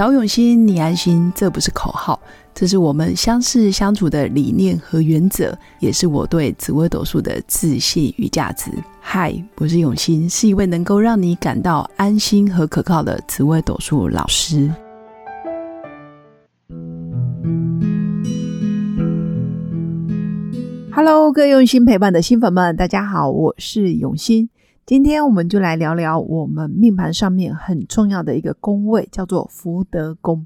找永新，你安心，这不是口号，这是我们相识相处的理念和原则，也是我对紫微斗数的自信与价值。嗨，我是永新，是一位能够让你感到安心和可靠的紫微斗数老师。Hello，各位用心陪伴的新粉们，大家好，我是永新。今天我们就来聊聊我们命盘上面很重要的一个宫位，叫做福德宫。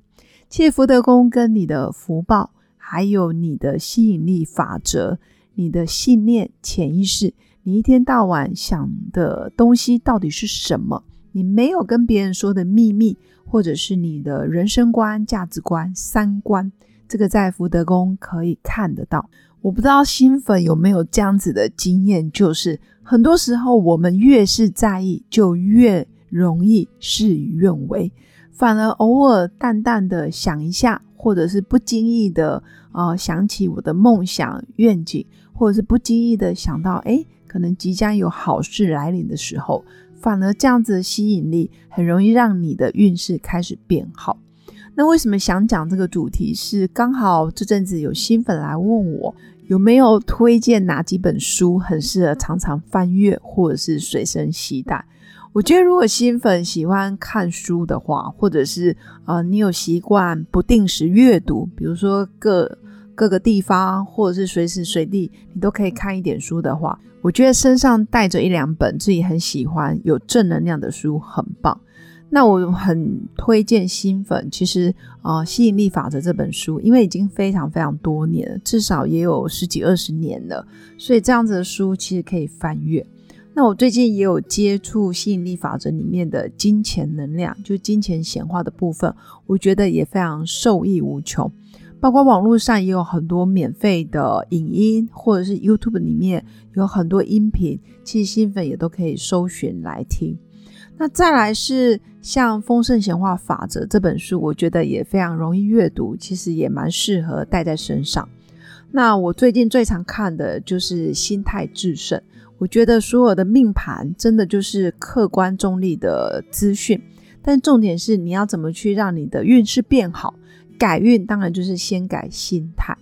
其实福德宫跟你的福报，还有你的吸引力法则、你的信念、潜意识，你一天到晚想的东西到底是什么？你没有跟别人说的秘密，或者是你的人生观、价值观、三观，这个在福德宫可以看得到。我不知道新粉有没有这样子的经验，就是很多时候我们越是在意，就越容易事与愿违。反而偶尔淡淡的想一下，或者是不经意的啊想起我的梦想愿景，或者是不经意的想到，哎，可能即将有好事来临的时候，反而这样子的吸引力很容易让你的运势开始变好。那为什么想讲这个主题？是刚好这阵子有新粉来问我。有没有推荐哪几本书很适合常常翻阅，或者是随身携带？我觉得如果新粉喜欢看书的话，或者是呃你有习惯不定时阅读，比如说各各个地方，或者是随时随地你都可以看一点书的话，我觉得身上带着一两本自己很喜欢、有正能量的书很棒。那我很推荐新粉，其实啊，《吸引力法则》这本书，因为已经非常非常多年了，至少也有十几二十年了，所以这样子的书其实可以翻阅。那我最近也有接触《吸引力法则》里面的金钱能量，就金钱显化的部分，我觉得也非常受益无穷。包括网络上也有很多免费的影音，或者是 YouTube 里面有很多音频，其实新粉也都可以搜寻来听。那再来是像《丰盛显化法则》这本书，我觉得也非常容易阅读，其实也蛮适合带在身上。那我最近最常看的就是《心态制胜》，我觉得所有的命盘真的就是客观中立的资讯，但重点是你要怎么去让你的运势变好，改运当然就是先改心态。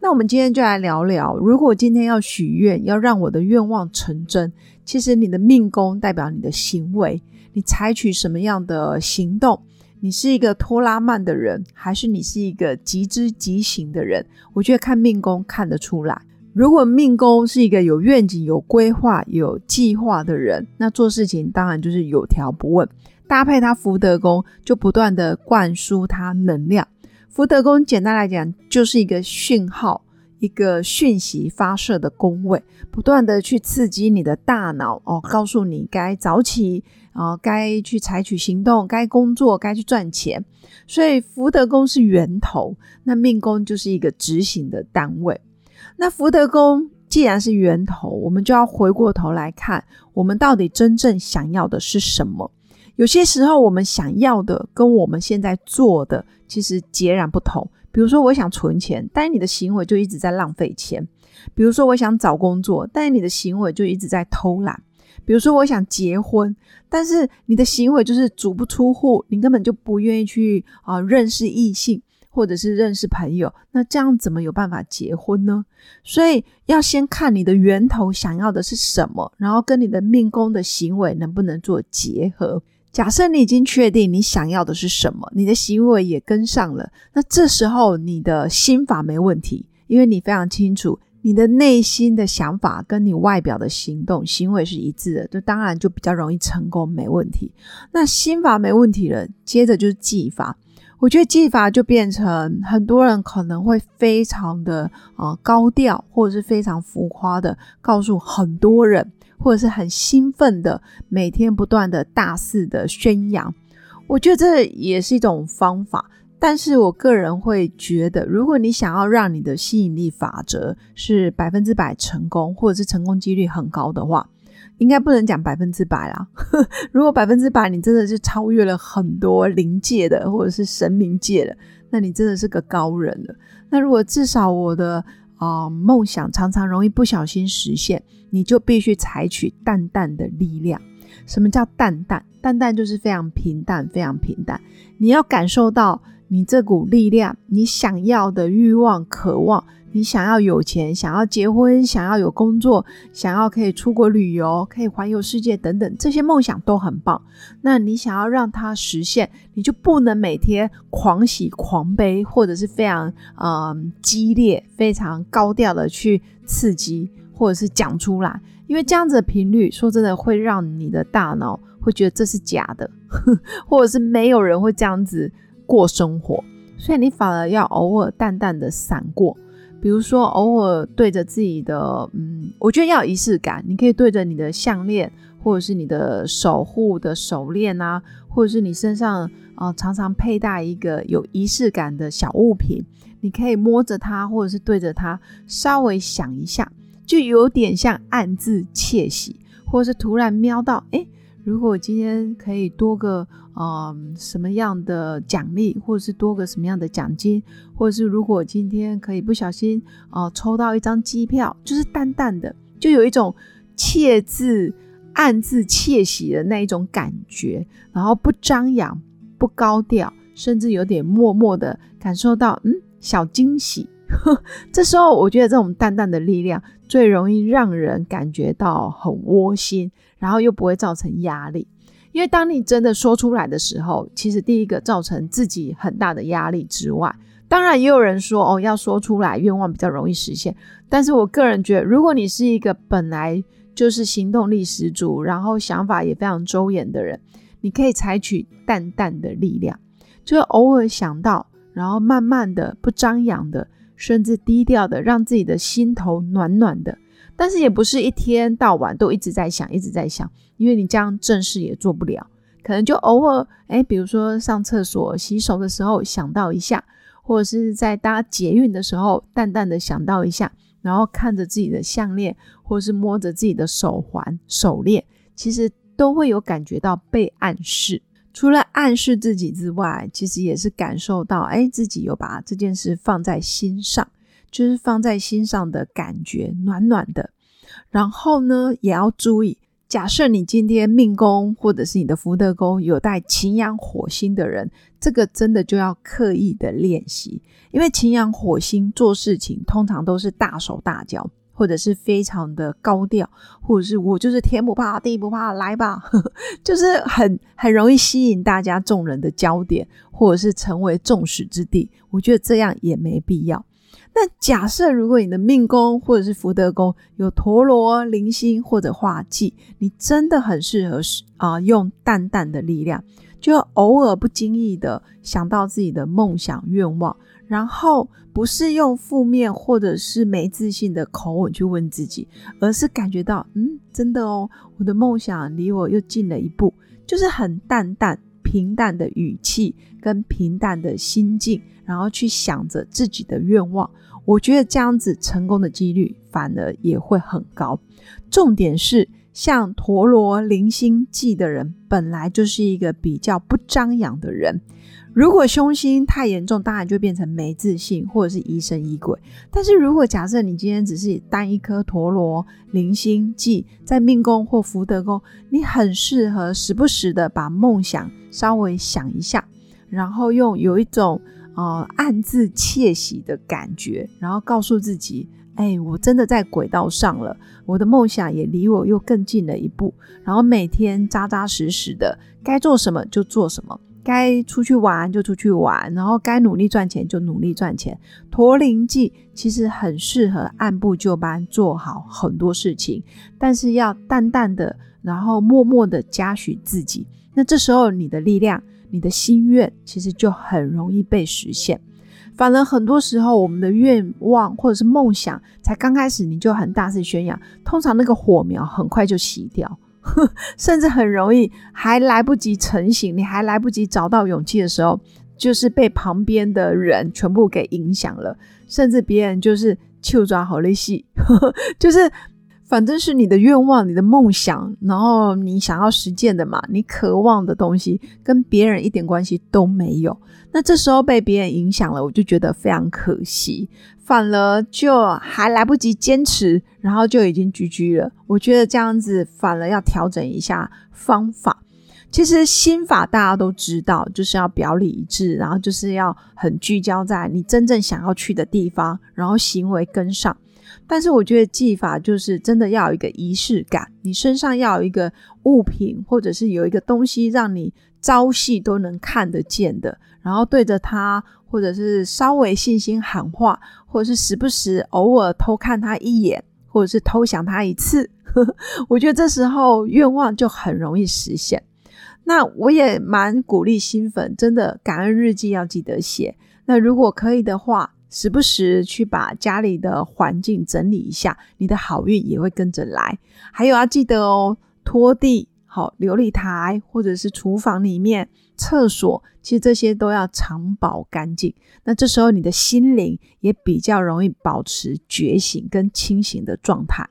那我们今天就来聊聊，如果今天要许愿，要让我的愿望成真。其实你的命宫代表你的行为，你采取什么样的行动？你是一个拖拉慢的人，还是你是一个急之急行的人？我觉得看命宫看得出来。如果命宫是一个有愿景、有规划、有计划的人，那做事情当然就是有条不紊。搭配他福德宫，就不断的灌输他能量。福德宫简单来讲，就是一个讯号。一个讯息发射的宫位，不断的去刺激你的大脑哦，告诉你该早起啊，该去采取行动，该工作，该去赚钱。所以福德宫是源头，那命宫就是一个执行的单位。那福德宫既然是源头，我们就要回过头来看，我们到底真正想要的是什么？有些时候，我们想要的跟我们现在做的其实截然不同。比如说，我想存钱，但是你的行为就一直在浪费钱；比如说，我想找工作，但是你的行为就一直在偷懒；比如说，我想结婚，但是你的行为就是足不出户，你根本就不愿意去啊认识异性或者是认识朋友。那这样怎么有办法结婚呢？所以要先看你的源头想要的是什么，然后跟你的命宫的行为能不能做结合。假设你已经确定你想要的是什么，你的行为也跟上了，那这时候你的心法没问题，因为你非常清楚你的内心的想法跟你外表的行动行为是一致的，就当然就比较容易成功，没问题。那心法没问题了，接着就是技法。我觉得技法就变成很多人可能会非常的啊高调，或者是非常浮夸的告诉很多人。或者是很兴奋的，每天不断的大肆的宣扬，我觉得这也是一种方法。但是我个人会觉得，如果你想要让你的吸引力法则是百分之百成功，或者是成功几率很高的话，应该不能讲百分之百啦。如果百分之百，你真的是超越了很多灵界的或者是神明界的，那你真的是个高人了。那如果至少我的。啊，梦想常常容易不小心实现，你就必须采取淡淡的力量。什么叫淡淡？淡淡就是非常平淡，非常平淡。你要感受到你这股力量，你想要的欲望、渴望。你想要有钱，想要结婚，想要有工作，想要可以出国旅游，可以环游世界等等，这些梦想都很棒。那你想要让它实现，你就不能每天狂喜狂悲，或者是非常嗯激烈、非常高调的去刺激，或者是讲出来，因为这样子的频率，说真的会让你的大脑会觉得这是假的，或者是没有人会这样子过生活，所以你反而要偶尔淡淡的闪过。比如说，偶尔对着自己的，嗯，我觉得要仪式感。你可以对着你的项链，或者是你的守护的手链啊，或者是你身上啊常常佩戴一个有仪式感的小物品，你可以摸着它，或者是对着它稍微想一下，就有点像暗自窃喜，或者是突然瞄到，哎。如果今天可以多个嗯什么样的奖励，或者是多个什么样的奖金，或者是如果今天可以不小心哦抽到一张机票，就是淡淡的，就有一种窃自暗自窃喜的那一种感觉，然后不张扬、不高调，甚至有点默默的感受到嗯小惊喜。这时候我觉得这种淡淡的力量最容易让人感觉到很窝心。然后又不会造成压力，因为当你真的说出来的时候，其实第一个造成自己很大的压力之外，当然也有人说哦，要说出来愿望比较容易实现。但是我个人觉得，如果你是一个本来就是行动力十足，然后想法也非常周延的人，你可以采取淡淡的力量，就偶尔想到，然后慢慢的不张扬的，甚至低调的，让自己的心头暖暖的。但是也不是一天到晚都一直在想，一直在想，因为你这样正事也做不了，可能就偶尔，哎，比如说上厕所、洗手的时候想到一下，或者是在搭捷运的时候淡淡的想到一下，然后看着自己的项链，或者是摸着自己的手环、手链，其实都会有感觉到被暗示。除了暗示自己之外，其实也是感受到，哎，自己有把这件事放在心上。就是放在心上的感觉，暖暖的。然后呢，也要注意，假设你今天命宫或者是你的福德宫有带擎羊火星的人，这个真的就要刻意的练习，因为擎羊火星做事情通常都是大手大脚，或者是非常的高调，或者是我就是天不怕地不怕，来吧，就是很很容易吸引大家众人的焦点，或者是成为众矢之的。我觉得这样也没必要。那假设如果你的命宫或者是福德宫有陀螺、零星或者化忌，你真的很适合啊用淡淡的力量，就偶尔不经意的想到自己的梦想愿望，然后不是用负面或者是没自信的口吻去问自己，而是感觉到嗯真的哦，我的梦想离我又近了一步，就是很淡淡平淡的语气跟平淡的心境，然后去想着自己的愿望。我觉得这样子成功的几率反而也会很高。重点是，像陀螺、零星记的人，本来就是一个比较不张扬的人。如果凶星太严重，当然就变成没自信或者是疑神疑鬼。但是如果假设你今天只是单一颗陀螺、零星忌在命宫或福德宫，你很适合时不时的把梦想稍微想一下，然后用有一种。呃，暗自窃喜的感觉，然后告诉自己：“哎，我真的在轨道上了，我的梦想也离我又更近了一步。”然后每天扎扎实实的，该做什么就做什么，该出去玩就出去玩，然后该努力赚钱就努力赚钱。驼铃记其实很适合按部就班做好很多事情，但是要淡淡的，然后默默的嘉许自己。那这时候你的力量。你的心愿其实就很容易被实现，反而很多时候我们的愿望或者是梦想才刚开始，你就很大肆宣扬，通常那个火苗很快就熄掉，甚至很容易还来不及成型，你还来不及找到勇气的时候，就是被旁边的人全部给影响了，甚至别人就是就抓好利息，就是反正是你的愿望、你的梦想，然后你想要实践的嘛，你渴望的东西跟别人一点关系都没有。那这时候被别人影响了，我就觉得非常可惜，反而就还来不及坚持，然后就已经居居了。我觉得这样子反而要调整一下方法。其实心法大家都知道，就是要表里一致，然后就是要很聚焦在你真正想要去的地方，然后行为跟上。但是我觉得技法就是真的要有一个仪式感，你身上要有一个物品，或者是有一个东西让你朝夕都能看得见的，然后对着它，或者是稍微信心喊话，或者是时不时偶尔偷看它一眼，或者是偷想它一次，我觉得这时候愿望就很容易实现。那我也蛮鼓励新粉，真的感恩日记要记得写。那如果可以的话，时不时去把家里的环境整理一下，你的好运也会跟着来。还有要记得哦，拖地、好琉璃台，或者是厨房里面、厕所，其实这些都要常保干净。那这时候你的心灵也比较容易保持觉醒跟清醒的状态。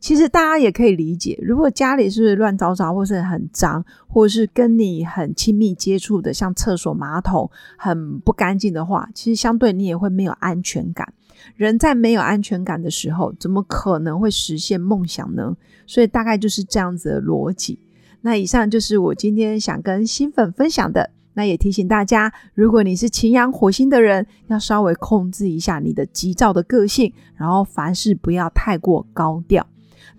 其实大家也可以理解，如果家里是乱糟糟，或是很脏，或者是跟你很亲密接触的，像厕所、马桶很不干净的话，其实相对你也会没有安全感。人在没有安全感的时候，怎么可能会实现梦想呢？所以大概就是这样子的逻辑。那以上就是我今天想跟新粉分享的。那也提醒大家，如果你是擎羊火星的人，要稍微控制一下你的急躁的个性，然后凡事不要太过高调。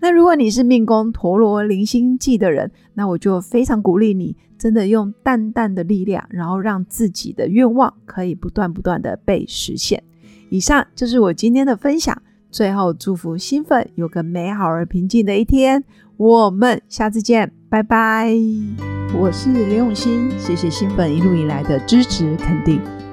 那如果你是命宫陀罗零星记的人，那我就非常鼓励你，真的用淡淡的力量，然后让自己的愿望可以不断不断的被实现。以上就是我今天的分享，最后祝福新粉有个美好而平静的一天。我们下次见，拜拜。我是刘永新，谢谢新粉一路以来的支持肯定。